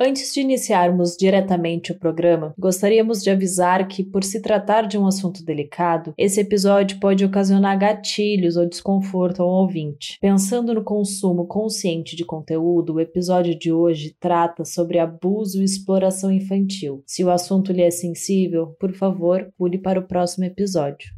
Antes de iniciarmos diretamente o programa, gostaríamos de avisar que, por se tratar de um assunto delicado, esse episódio pode ocasionar gatilhos ou desconforto ao ouvinte. Pensando no consumo consciente de conteúdo, o episódio de hoje trata sobre abuso e exploração infantil. Se o assunto lhe é sensível, por favor, pule para o próximo episódio.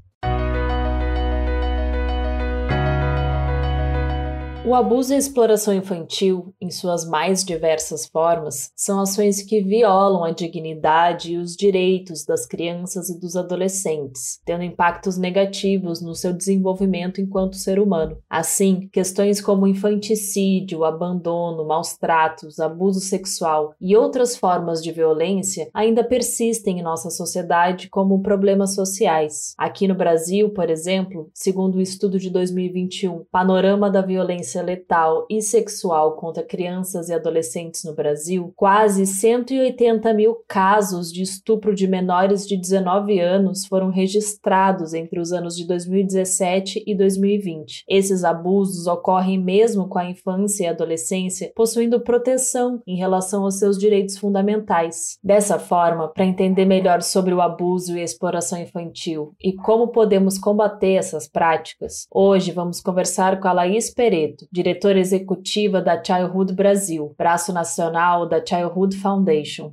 O abuso e a exploração infantil, em suas mais diversas formas, são ações que violam a dignidade e os direitos das crianças e dos adolescentes, tendo impactos negativos no seu desenvolvimento enquanto ser humano. Assim, questões como infanticídio, abandono, maus tratos, abuso sexual e outras formas de violência ainda persistem em nossa sociedade como problemas sociais. Aqui no Brasil, por exemplo, segundo o estudo de 2021, Panorama da Violência violência letal e sexual contra crianças e adolescentes no Brasil, quase 180 mil casos de estupro de menores de 19 anos foram registrados entre os anos de 2017 e 2020. Esses abusos ocorrem mesmo com a infância e adolescência possuindo proteção em relação aos seus direitos fundamentais. Dessa forma, para entender melhor sobre o abuso e a exploração infantil e como podemos combater essas práticas, hoje vamos conversar com a Laís Pereto, diretora executiva da Childhood Brasil, braço nacional da Childhood Foundation.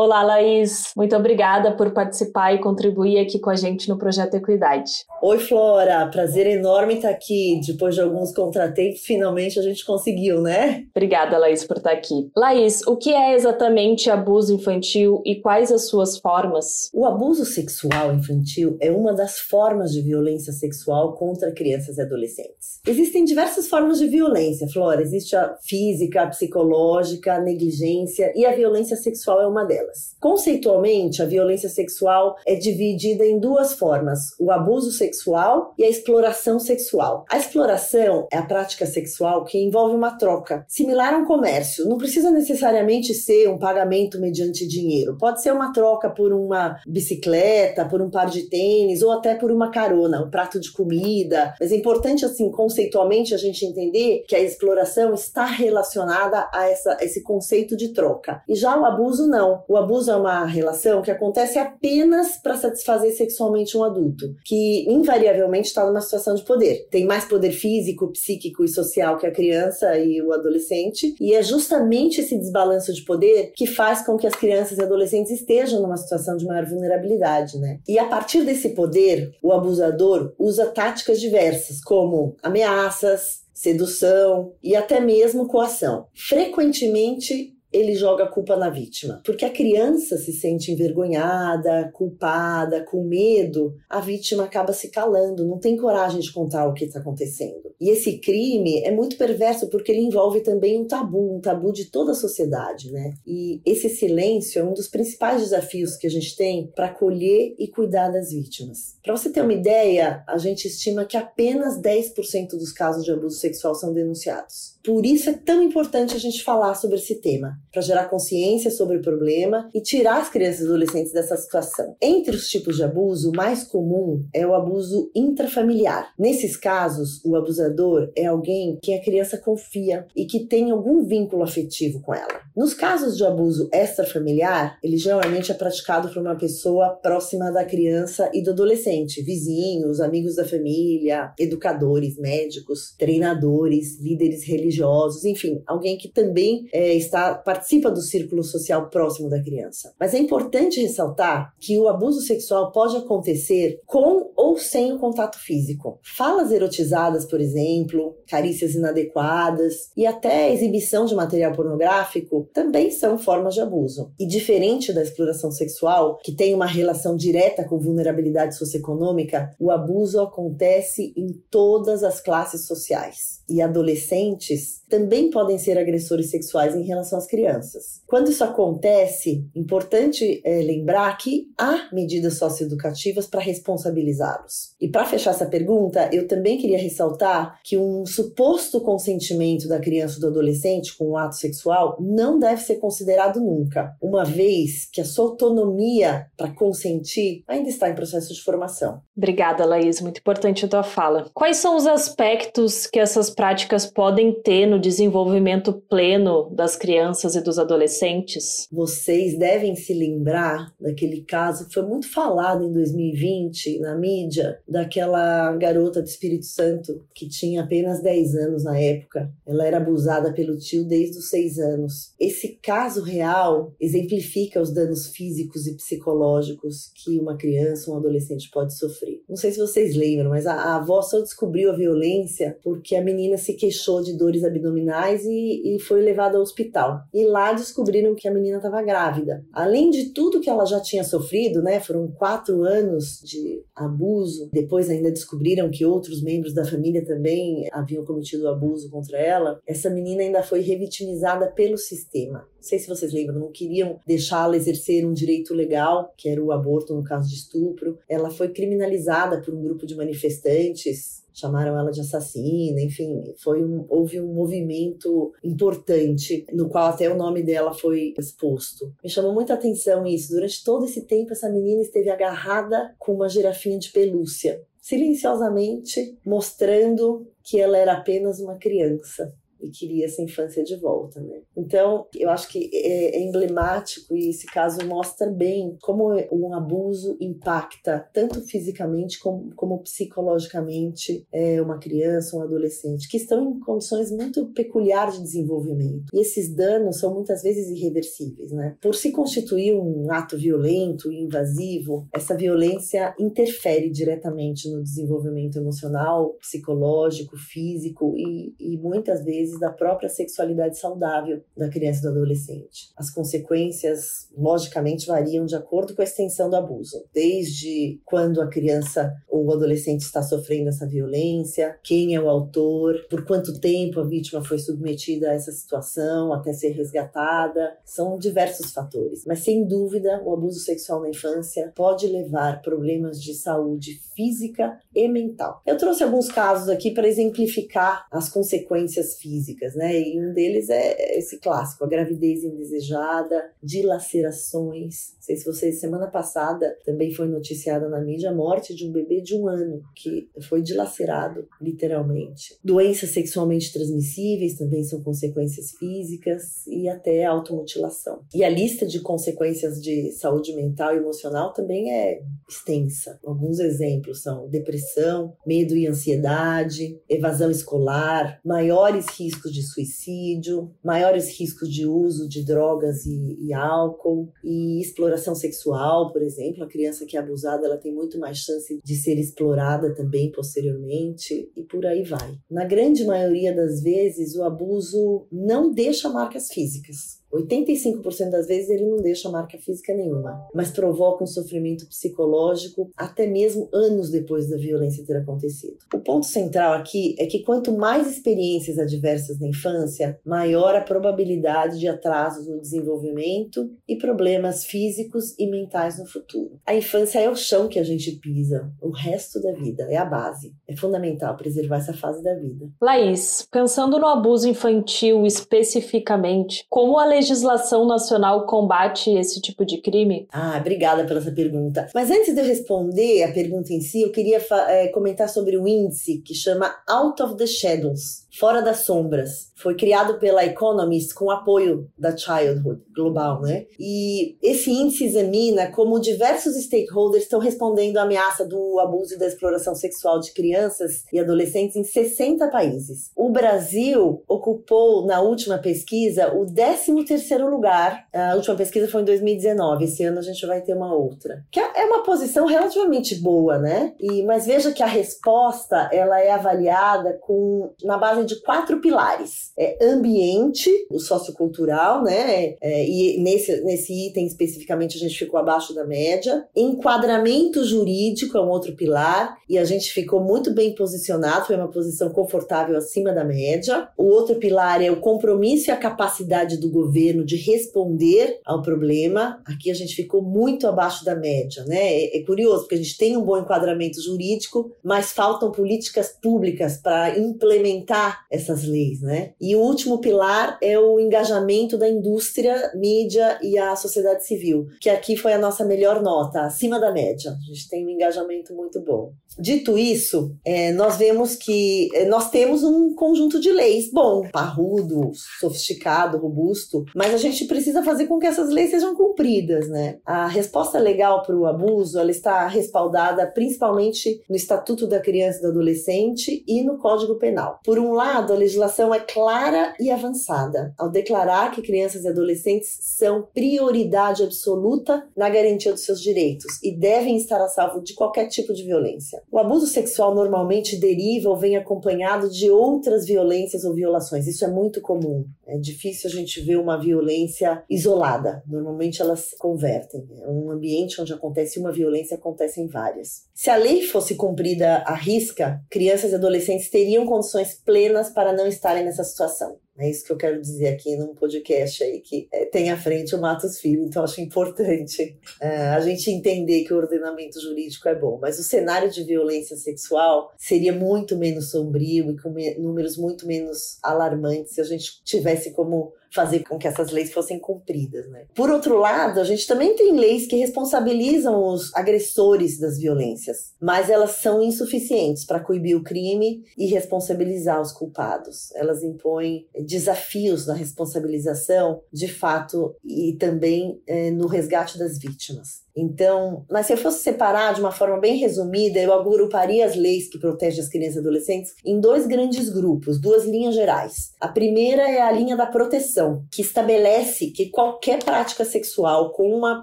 Olá, Laís. Muito obrigada por participar e contribuir aqui com a gente no projeto Equidade. Oi, Flora. Prazer enorme estar aqui. Depois de alguns contratempos, finalmente a gente conseguiu, né? Obrigada, Laís, por estar aqui. Laís, o que é exatamente abuso infantil e quais as suas formas? O abuso sexual infantil é uma das formas de violência sexual contra crianças e adolescentes. Existem diversas formas de violência, Flora. Existe a física, a psicológica, a negligência e a violência sexual é uma delas delas. Conceitualmente, a violência sexual é dividida em duas formas: o abuso sexual e a exploração sexual. A exploração é a prática sexual que envolve uma troca, similar a um comércio. Não precisa necessariamente ser um pagamento mediante dinheiro. Pode ser uma troca por uma bicicleta, por um par de tênis ou até por uma carona, um prato de comida. Mas é importante, assim, conceitualmente, a gente entender que a exploração está relacionada a, essa, a esse conceito de troca. E já o abuso, não. O abuso é uma relação que acontece apenas para satisfazer sexualmente um adulto, que invariavelmente está numa situação de poder. Tem mais poder físico, psíquico e social que a criança e o adolescente, e é justamente esse desbalanço de poder que faz com que as crianças e adolescentes estejam numa situação de maior vulnerabilidade, né? E a partir desse poder, o abusador usa táticas diversas, como ameaças, sedução e até mesmo coação. Frequentemente ele joga a culpa na vítima. Porque a criança se sente envergonhada, culpada, com medo, a vítima acaba se calando, não tem coragem de contar o que está acontecendo. E esse crime é muito perverso porque ele envolve também um tabu, um tabu de toda a sociedade, né? E esse silêncio é um dos principais desafios que a gente tem para acolher e cuidar das vítimas. Para você ter uma ideia, a gente estima que apenas 10% dos casos de abuso sexual são denunciados. Por isso é tão importante a gente falar sobre esse tema, para gerar consciência sobre o problema e tirar as crianças e adolescentes dessa situação. Entre os tipos de abuso, o mais comum é o abuso intrafamiliar. Nesses casos, o abusador é alguém que a criança confia e que tem algum vínculo afetivo com ela. Nos casos de abuso extrafamiliar, ele geralmente é praticado por uma pessoa próxima da criança e do adolescente, vizinhos, amigos da família, educadores, médicos, treinadores, líderes religiosos, enfim, alguém que também é, está participa do círculo social próximo da criança. Mas é importante ressaltar que o abuso sexual pode acontecer com ou sem o contato físico. Falas erotizadas, por exemplo, carícias inadequadas e até exibição de material pornográfico também são formas de abuso. E diferente da exploração sexual, que tem uma relação direta com vulnerabilidade socioeconômica, o abuso acontece em todas as classes sociais. E adolescentes também podem ser agressores sexuais em relação às crianças. Quando isso acontece, importante é lembrar que há medidas socioeducativas para responsabilizá-los. E para fechar essa pergunta, eu também queria ressaltar que um suposto consentimento da criança ou do adolescente com um ato sexual não deve ser considerado nunca, uma vez que a sua autonomia para consentir ainda está em processo de formação. Obrigada, Laís. Muito importante a tua fala. Quais são os aspectos que essas práticas podem ter no desenvolvimento pleno das crianças e dos adolescentes? Vocês devem se lembrar daquele caso que foi muito falado em 2020 na mídia, daquela garota do Espírito Santo que tinha apenas 10 anos na época. Ela era abusada pelo tio desde os 6 anos. Esse caso real exemplifica os danos físicos e psicológicos que uma criança ou um adolescente pode sofrer. Não sei se vocês lembram, mas a, a avó só descobriu a violência porque a menina se queixou de dores abdominais e, e foi levada ao hospital. E lá descobriram que a menina estava grávida. Além de tudo que ela já tinha sofrido, né? Foram quatro anos de abuso. Depois ainda descobriram que outros membros da família também haviam cometido abuso contra ela. Essa menina ainda foi revitimizada pelo sistema. Não sei se vocês lembram, não queriam deixá-la exercer um direito legal, que era o aborto no caso de estupro. Ela foi criminalizada por um grupo de manifestantes chamaram ela de assassina, enfim, foi um, houve um movimento importante no qual até o nome dela foi exposto. Me chamou muita atenção isso. Durante todo esse tempo, essa menina esteve agarrada com uma girafinha de pelúcia, silenciosamente mostrando que ela era apenas uma criança e queria essa infância de volta, né? Então, eu acho que é, é, emblemático e esse caso mostra bem como um abuso impacta tanto fisicamente como, como psicologicamente é, uma criança, um adolescente, que estão em condições muito peculiares de desenvolvimento. E esses danos são muitas vezes irreversíveis, né? Por se constituir um ato violento e invasivo, essa violência interfere diretamente no desenvolvimento emocional, psicológico, físico e, e muitas vezes vezes, da própria sexualidade saudável da criança e do adolescente. As consequências, logicamente, variam de acordo com a extensão do abuso, desde quando a criança ou o adolescente está sofrendo essa violência, quem é o autor, por quanto tempo a vítima foi submetida a essa situação até ser resgatada. São diversos fatores, mas sem dúvida o abuso sexual na infância pode levar problemas de saúde física e mental. Eu trouxe alguns casos aqui para exemplificar as consequências físicas físicas, né? E um deles é esse clássico, a gravidez indesejada, dilacerações. Não sei se vocês, semana passada, também foi noticiada na mídia a morte de um bebê de um ano que foi dilacerado, literalmente. Doenças sexualmente transmissíveis também são consequências físicas e até automutilação. E a lista de consequências de saúde mental e emocional também é extensa. Alguns exemplos são depressão, medo e ansiedade, evasão escolar, maiores riscos de suicídio, maiores riscos de uso de drogas e, e, álcool e exploração sexual, por exemplo. A criança que é abusada ela tem muito mais chance de ser explorada também posteriormente e por aí vai. Na grande maioria das vezes, o abuso não deixa marcas físicas. 85% das vezes ele não deixa marca física nenhuma, mas provoca um sofrimento psicológico até mesmo anos depois da violência ter acontecido. O ponto central aqui é que quanto mais experiências adversas na infância, maior a probabilidade de atrasos no desenvolvimento e problemas físicos e mentais no futuro. A infância é o chão que a gente pisa, o resto da vida é a base. É fundamental preservar essa fase da vida. Laís, pensando no abuso infantil especificamente, como a legislação nacional combate esse tipo de crime? Ah, obrigada pela essa pergunta. Mas antes de eu responder a pergunta em si, eu queria é, comentar sobre o índice que chama Out of the Shadows Fora das Sombras. Foi criado pela Economist com apoio da Childhood Global, né? E esse índice examina como diversos stakeholders estão respondendo à ameaça do abuso e da exploração sexual de crianças e adolescentes em 60 países. O Brasil ocupou na última pesquisa o 13º lugar. A última pesquisa foi em 2019. Esse ano a gente vai ter uma outra. Que é uma posição relativamente boa, né? E mas veja que a resposta ela é avaliada com na base de quatro pilares: é ambiente, o sociocultural, né? É, e nesse, nesse item especificamente a gente ficou abaixo da média. Enquadramento jurídico é um outro pilar, e a gente ficou muito bem posicionado, foi uma posição confortável acima da média. O outro pilar é o compromisso e a capacidade do governo de responder ao problema. Aqui a gente ficou muito abaixo da média, né? É, é curioso, porque a gente tem um bom enquadramento jurídico, mas faltam políticas públicas para implementar essas leis, né? E o último pilar é o engajamento da indústria, mídia e a sociedade civil, que aqui foi a nossa melhor nota, acima da média. A gente tem um engajamento muito bom. Dito isso, é, nós vemos que é, nós temos um conjunto de leis bom, parrudo, sofisticado, robusto, mas a gente precisa fazer com que essas leis sejam cumpridas, né? A resposta legal para o abuso ela está respaldada principalmente no Estatuto da Criança e do Adolescente e no Código Penal. Por um lado, a legislação é clara e avançada ao declarar que crianças e adolescentes são prioridade absoluta na garantia dos seus direitos e devem estar a salvo de qualquer tipo de violência. O abuso sexual normalmente deriva ou vem acompanhado de outras violências ou violações. Isso é muito comum. É difícil a gente ver uma violência isolada. Normalmente elas convertem. É um ambiente onde acontece uma violência, acontecem várias. Se a lei fosse cumprida à risca, crianças e adolescentes teriam condições plenas para não estarem nessa situação. É isso que eu quero dizer aqui num podcast aí que é, tem à frente o Matos Filho, então acho importante é, a gente entender que o ordenamento jurídico é bom, mas o cenário de violência sexual seria muito menos sombrio e com números muito menos alarmantes se a gente tivesse como fazer com que essas leis fossem cumpridas. Né? Por outro lado, a gente também tem leis que responsabilizam os agressores das violências, mas elas são insuficientes para coibir o crime e responsabilizar os culpados. Elas impõem desafios na responsabilização, de fato, e também é, no resgate das vítimas. Então, mas se eu fosse separar de uma forma bem resumida, eu agruparia as leis que protegem as crianças e adolescentes em dois grandes grupos, duas linhas gerais. A primeira é a linha da proteção, que estabelece que qualquer prática sexual com uma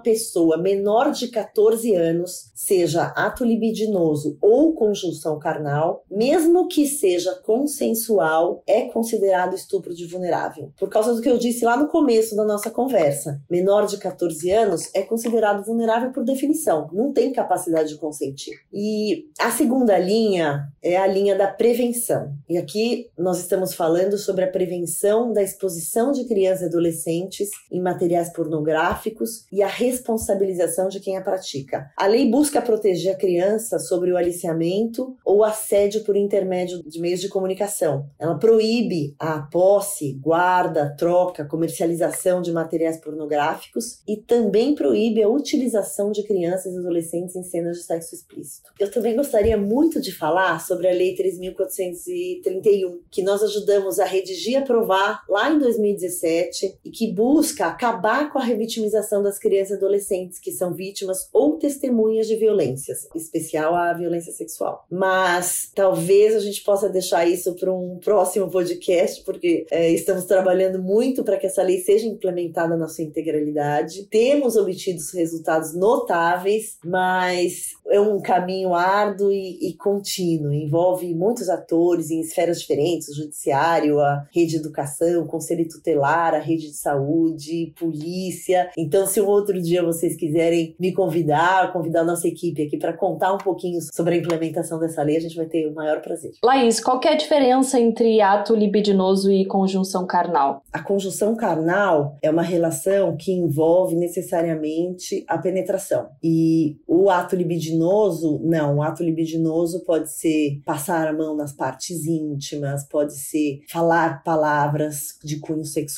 pessoa menor de 14 anos, seja ato libidinoso ou conjunção carnal, mesmo que seja consensual, é considerado estupro de vulnerável. Por causa do que eu disse lá no começo da nossa conversa, menor de 14 anos é considerado vulnerável por definição, não tem capacidade de consentir. E a segunda linha é a linha da prevenção. E aqui nós estamos falando sobre a prevenção da exposição de crianças e adolescentes em materiais pornográficos e a responsabilização de quem a pratica. A lei busca proteger a criança sobre o aliciamento ou assédio por intermédio de meios de comunicação. Ela proíbe a posse, guarda, troca, comercialização de materiais pornográficos e também proíbe a utilização de crianças e adolescentes em cenas de sexo explícito. Eu também gostaria muito de falar sobre a Lei 3.431, que nós ajudamos a redigir e aprovar lá em 2017 e que busca acabar com a revitimização das crianças e adolescentes que são vítimas ou testemunhas de violências, em especial a violência sexual. Mas talvez a gente possa deixar isso para um próximo podcast, porque é, estamos trabalhando muito para que essa lei seja implementada na sua integralidade. Temos obtido resultados notáveis, mas é um caminho árduo e, e, contínuo. Envolve muitos atores em esferas diferentes: o judiciário, a rede de educação, o conselho tutelar, a rede de saúde, polícia. Então, se um outro dia vocês quiserem me convidar, convidar a nossa equipe aqui para contar um pouquinho sobre a implementação dessa lei, a gente vai ter o maior prazer. Laís, qual é a diferença entre ato libidinoso e conjunção carnal? A conjunção carnal é uma relação que envolve necessariamente a penetração. E o ato libidinoso, não, o ato libidinoso pode ser passar a mão nas partes íntimas, pode ser falar palavras de cunho sexual,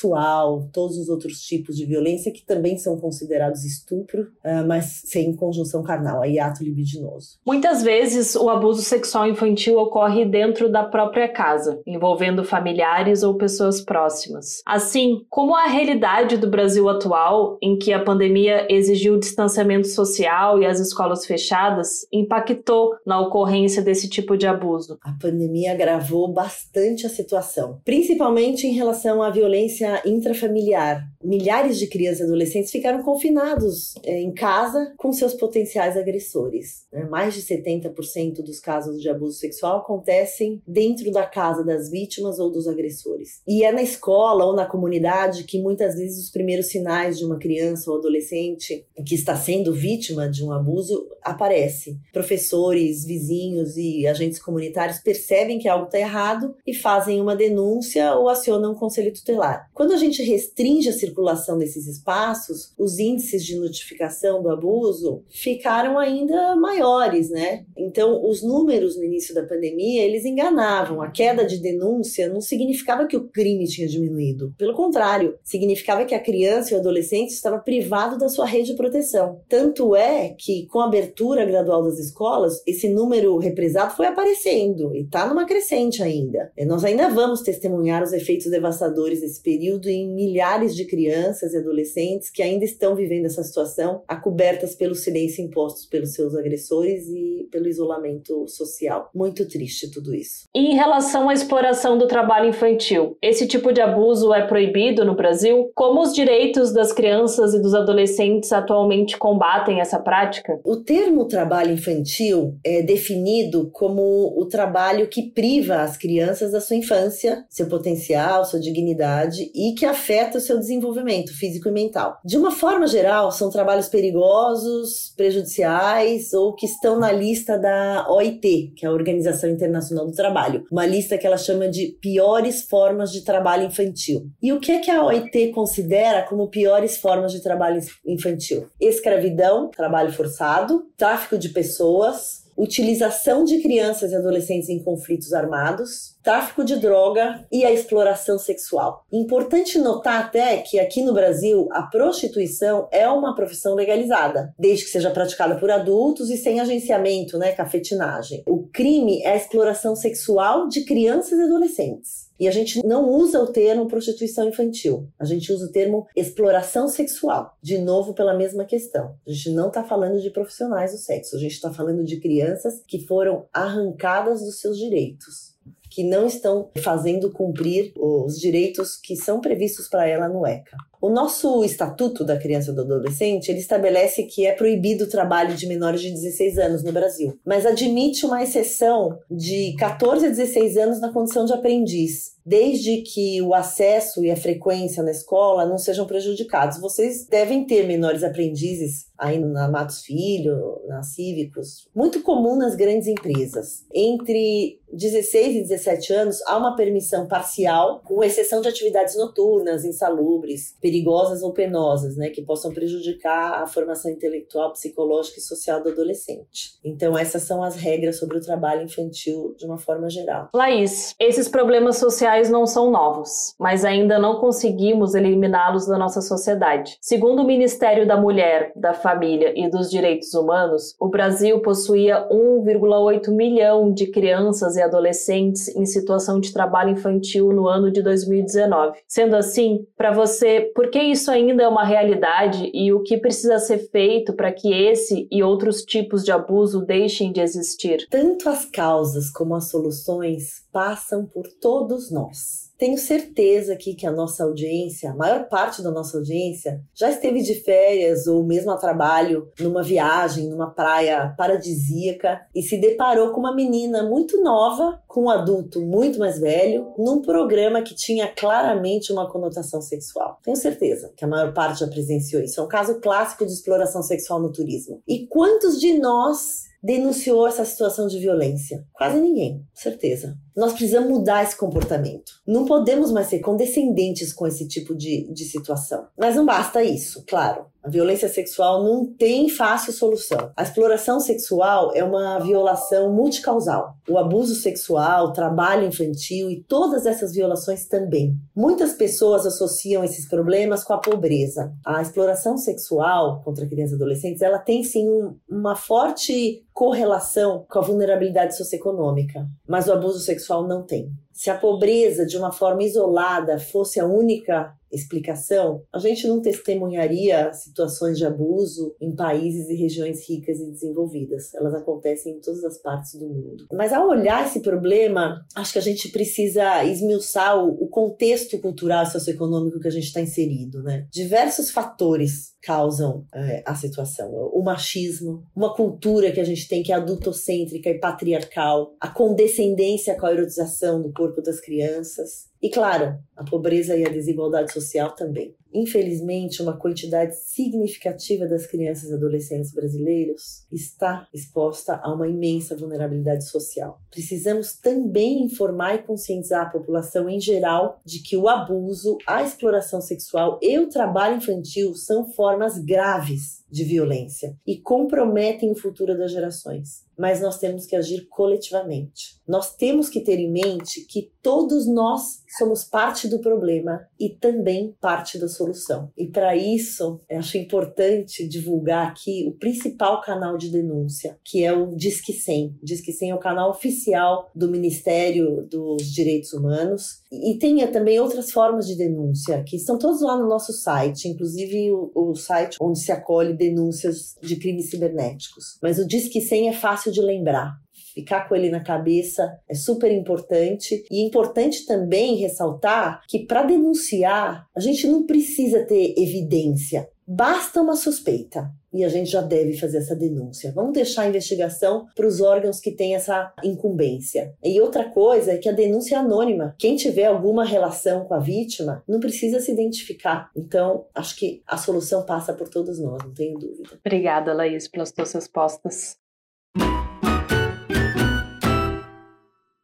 todos os outros tipos de violência que também são considerados estupro, uh, mas sem conjunção carnal, aí ato libidinoso. Muitas vezes o abuso sexual infantil ocorre dentro da própria casa, envolvendo familiares ou pessoas próximas. Assim, como a realidade do Brasil atual, em que a pandemia exigiu o distanciamento social e as escolas fechadas, impactou na ocorrência desse tipo de abuso? A pandemia agravou bastante a situação, principalmente em relação à violência intrafamiliar. Milhares de crianças e adolescentes ficaram confinados é, em casa com seus potenciais agressores. Né? Mais de 70% dos casos de abuso sexual acontecem dentro da casa das vítimas ou dos agressores. E é na escola ou na comunidade que muitas vezes os primeiros sinais de uma criança ou adolescente que está sendo vítima de um abuso aparecem? Professores, vizinhos e agentes comunitários percebem que algo está errado e fazem uma denúncia ou acionam um conselho tutelar. Quando a gente restringe a circulação desses espaços, os índices de notificação do abuso ficaram ainda maiores, né? Então, os números no início da pandemia, eles enganavam. A queda de denúncia não significava que o crime tinha diminuído. Pelo contrário, significava que a criança e o adolescente estava privado da sua rede de proteção. Tanto é que, com a abertura gradual das escolas, esse número represado foi aparecendo e está numa crescente ainda. Nós ainda vamos testemunhar os efeitos devastadores desse período em milhares de crianças e adolescentes que ainda estão vivendo essa situação, acobertas pelo silêncio impostos pelos seus agressores e pelo isolamento social. Muito triste tudo isso. E em relação à exploração do trabalho infantil, esse tipo de abuso é proibido no Brasil? Como os direitos das crianças e dos adolescentes atualmente combatem essa prática? O termo trabalho infantil é definido como o trabalho que priva as crianças da sua infância, seu potencial, sua dignidade e que afeta o seu desenvolvimento físico e mental. De uma forma geral, são trabalhos perigosos, prejudiciais ou que estão na lista da OIT, que é a Organização Internacional do Trabalho, uma lista que ela chama de piores formas de trabalho infantil. E o que é que a OIT considera como piores formas de trabalho infantil? Escravidão, trabalho forçado, tráfico de pessoas, utilização de crianças e adolescentes em conflitos armados, tráfico de droga e a exploração sexual. Importante notar até que aqui no Brasil a prostituição é uma profissão legalizada, desde que seja praticada por adultos e sem agenciamento, né, cafetinagem. O crime é a exploração sexual de crianças e adolescentes. E a gente não usa o termo prostituição infantil, a gente usa o termo exploração sexual, de novo pela mesma questão. A gente não está falando de profissionais do sexo, a gente está falando de crianças que foram arrancadas dos seus direitos que não estão fazendo cumprir os direitos que são previstos para ela no ECA. O nosso Estatuto da Criança e do Adolescente, ele estabelece que é proibido o trabalho de menores de 16 anos no Brasil, mas admite uma exceção de 14 a 16 anos na condição de aprendiz, desde que o acesso e a frequência na escola não sejam prejudicados. Vocês devem ter menores aprendizes aí na Matos Filho, na Cívicos, muito comum nas grandes empresas. Entre 16 e 17 anos, há uma permissão parcial, com exceção de atividades noturnas, insalubres, perigosas ou penosas, né, que possam prejudicar a formação intelectual, psicológica e social do adolescente. Então, essas são as regras sobre o trabalho infantil de uma forma geral. Laís, esses problemas sociais não são novos, mas ainda não conseguimos eliminá-los da nossa sociedade. Segundo o Ministério da Mulher, da Família e dos Direitos Humanos, o Brasil possuía 1,8 milhão de crianças e adolescentes em situação de trabalho infantil no ano de 2019. Sendo assim, para você, por que isso ainda é uma realidade e o que precisa ser feito para que esse e outros tipos de abuso deixem de existir? Tanto as causas como as soluções passam por todos nós. Tenho certeza aqui que a nossa audiência, a maior parte da nossa audiência, já esteve de férias ou mesmo a trabalho numa viagem, numa praia paradisíaca e se deparou com uma menina muito nova, com um adulto muito mais velho, num programa que tinha claramente uma conotação sexual. Tenho certeza que a maior parte já presenciou isso. É um caso clássico de exploração sexual no turismo. E quantos de nós denunciou essa situação de violência? Quase ninguém, certeza. Nós precisamos mudar esse comportamento. Não podemos mais ser condescendentes com esse tipo de, de situação. Mas não basta isso, claro. A violência sexual não tem fácil solução. A exploração sexual é uma violação multicausal. O abuso sexual, o trabalho infantil e todas essas violações também. Muitas pessoas associam esses problemas com a pobreza. A exploração sexual contra crianças e adolescentes, ela tem sim um, uma forte correlação com a vulnerabilidade socioeconômica, mas o abuso sexual não tem. Se a pobreza, de uma forma isolada, fosse a única explicação, a gente não testemunharia situações de abuso em países e regiões ricas e desenvolvidas. Elas acontecem em todas as partes do mundo. Mas ao olhar esse problema, acho que a gente precisa esmiuçar o, contexto cultural e socioeconômico que a gente está inserido, né? Diversos fatores causam é, a situação. O machismo, uma cultura que a gente tem que é adultocêntrica e patriarcal, a condescendência com a erotização do corpo das crianças, E claro, a pobreza e a desigualdade social também. Infelizmente, uma quantidade significativa das crianças e adolescentes brasileiros está exposta a uma imensa vulnerabilidade social. Precisamos também informar e conscientizar a população em geral de que o abuso, a exploração sexual e o trabalho infantil são formas graves de violência e comprometem o futuro das gerações. Mas nós temos que agir coletivamente. Nós temos que ter em mente que todos nós somos parte do problema e também parte da solução. E para isso, acho importante divulgar aqui o principal canal de denúncia, que é o Disque 100. Disque 100 é o canal oficial do Ministério dos Direitos Humanos e tem também outras formas de denúncia, que estão todos lá no nosso site, inclusive o, o site onde se acolhe denúncias de crimes cibernéticos. Mas o Disque 100 é fácil de lembrar ficar com ele na cabeça é super importante. E é importante também ressaltar que para denunciar, a gente não precisa ter evidência. Basta uma suspeita e a gente já deve fazer essa denúncia. Vamos deixar a investigação para os órgãos que têm essa incumbência. E outra coisa é que a denúncia é anônima. Quem tiver alguma relação com a vítima não precisa se identificar. Então, acho que a solução passa por todos nós, não tenho dúvida. Obrigada, Laís, pelas tuas respostas.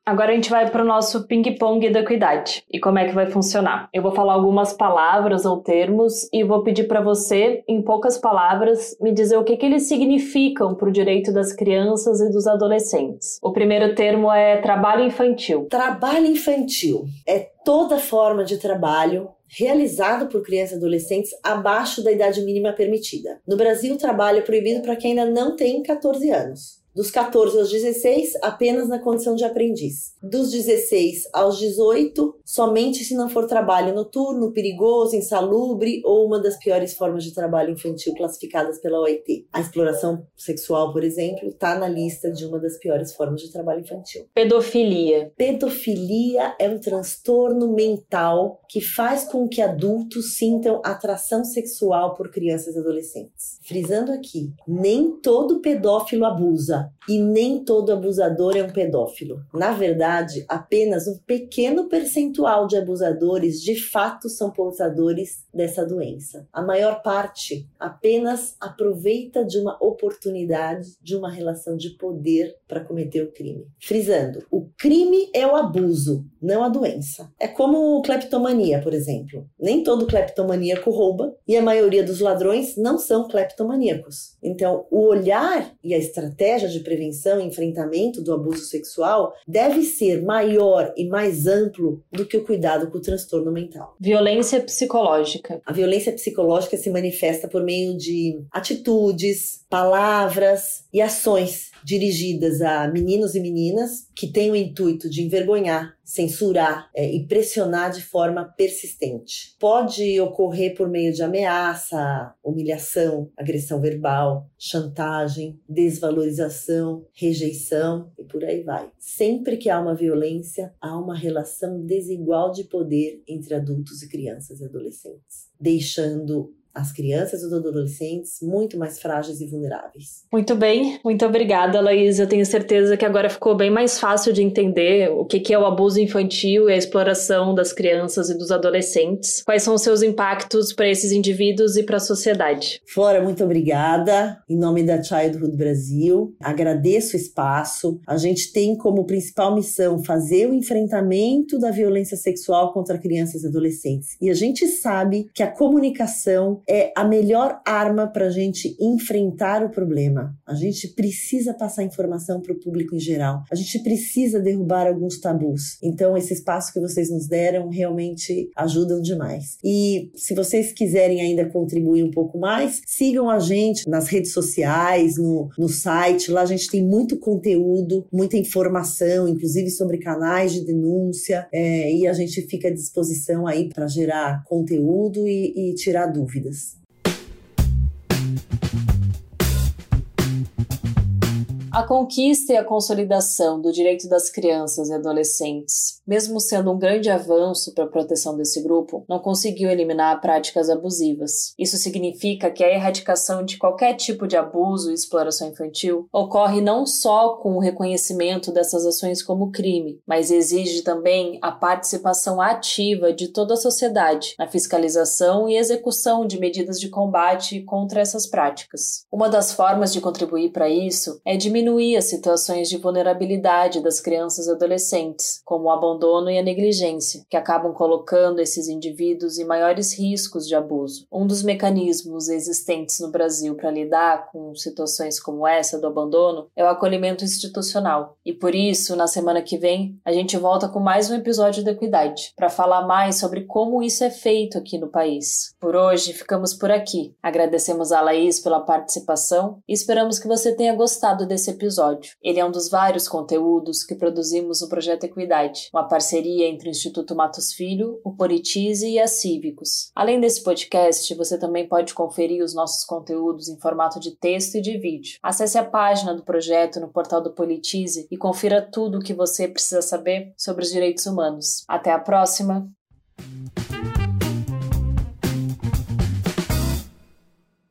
Agora a gente vai para o nosso ping-pong da equidade e como é que vai funcionar. Eu vou falar algumas palavras ou termos e vou pedir para você, em poucas palavras, me dizer o que, que eles significam para o direito das crianças e dos adolescentes. O primeiro termo é trabalho infantil. Trabalho infantil é toda forma de trabalho realizado por crianças e adolescentes abaixo da idade mínima permitida. No Brasil, o trabalho é proibido para quem ainda não tem 14 anos. Dos 14 aos 16, apenas na condição de aprendiz. Dos 16 aos 18, somente se não for trabalho noturno, perigoso, insalubre ou uma das piores formas de trabalho infantil classificadas pela OIT. A exploração sexual, por exemplo, está na lista de uma das piores formas de trabalho infantil. Pedofilia. Pedofilia é um transtorno mental que faz com que adultos sintam atração sexual por crianças e adolescentes. Frisando aqui, nem todo pedófilo abusa e nem todo abusador é um pedófilo. Na verdade, apenas um pequeno percentual de abusadores de fato são portadores dessa doença. A maior parte apenas aproveita de uma oportunidade, de uma relação de poder para cometer o crime. Frisando, o crime é o abuso, não a doença. É como cleptomania, por exemplo. Nem todo cleptomaníaco rouba e a maioria dos ladrões não são cleptomaníacos. Então, o olhar e a estratégia de prevenção e enfrentamento do abuso sexual deve ser maior e mais amplo do que o cuidado com o transtorno mental. Violência psicológica. A violência psicológica se manifesta por meio de atitudes, palavras e ações dirigidas a meninos e meninas que têm o intuito de envergonhar, censurar é, e pressionar de forma persistente. Pode ocorrer por meio de ameaça, humilhação, agressão verbal, chantagem, desvalorização, rejeição e por aí vai. Sempre que há uma violência, há uma relação desigual de poder entre adultos e crianças e adolescentes, deixando as crianças e os adolescentes muito mais frágeis e vulneráveis. Muito bem, muito obrigada, Laís. Eu tenho certeza que agora ficou bem mais fácil de entender o que é o abuso infantil e a exploração das crianças e dos adolescentes. Quais são os seus impactos para esses indivíduos e para a sociedade? Flora, muito obrigada. Em nome da Childhood Brasil, agradeço o espaço. A gente tem como principal missão fazer o enfrentamento da violência sexual contra crianças e adolescentes. E a gente sabe que a comunicação é a melhor arma para a gente enfrentar o problema. A gente precisa passar informação para o público em geral. A gente precisa derrubar alguns tabus. Então, esse espaço que vocês nos deram realmente ajudam demais. E se vocês quiserem ainda contribuir um pouco mais, sigam a gente nas redes sociais, no, no site. Lá a gente tem muito conteúdo, muita informação, inclusive sobre canais de denúncia. É, e a gente fica à disposição aí para gerar conteúdo e, e tirar dúvidas. is A conquista e a consolidação do direito das crianças e adolescentes, mesmo sendo um grande avanço para a proteção desse grupo, não conseguiu eliminar práticas abusivas. Isso significa que a erradicação de qualquer tipo de abuso e exploração infantil ocorre não só com o reconhecimento dessas ações como crime, mas exige também a participação ativa de toda a sociedade na fiscalização e execução de medidas de combate contra essas práticas. Uma das formas de contribuir para isso é diminuir diminuir as situações de vulnerabilidade das crianças e adolescentes, como o abandono e a negligência, que acabam colocando esses indivíduos em maiores riscos de abuso. Um dos mecanismos existentes no Brasil para lidar com situações como essa do abandono é o acolhimento institucional. E por isso, na semana que vem, a gente volta com mais um episódio da Equidade, para falar mais sobre como isso é feito aqui no país. Por hoje, ficamos por aqui. Agradecemos a Laís pela participação e esperamos que você tenha gostado desse episódio. Ele é um dos vários conteúdos que produzimos no Projeto Equidade, uma parceria entre o Instituto Matos Filho, o Politize e a Cívicos. Além desse podcast, você também pode conferir os nossos conteúdos em formato de texto e de vídeo. Acesse a página do projeto no portal do Politize e confira tudo o que você precisa saber sobre os direitos humanos. Até a próxima!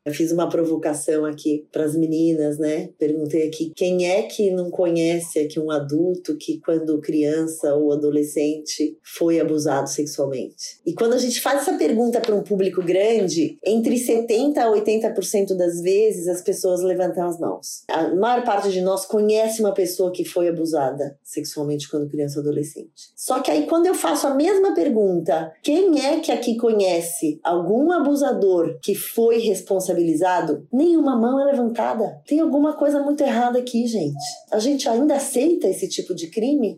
Eu fiz uma provocação aqui para as meninas, né? Perguntei aqui quem é que não conhece aqui um adulto que quando criança ou adolescente foi abusado sexualmente. E quando a gente faz essa pergunta para um público grande, entre 70 a 80% das vezes as pessoas levantam as mãos. A maior parte de nós conhece uma pessoa que foi abusada sexualmente quando criança ou adolescente. Só que aí quando eu faço a mesma pergunta, quem é que aqui conhece algum abusador que foi responsável responsabilizado, nenhuma mão é levantada. Tem alguma coisa muito errada aqui, gente. A gente ainda aceita esse tipo de crime?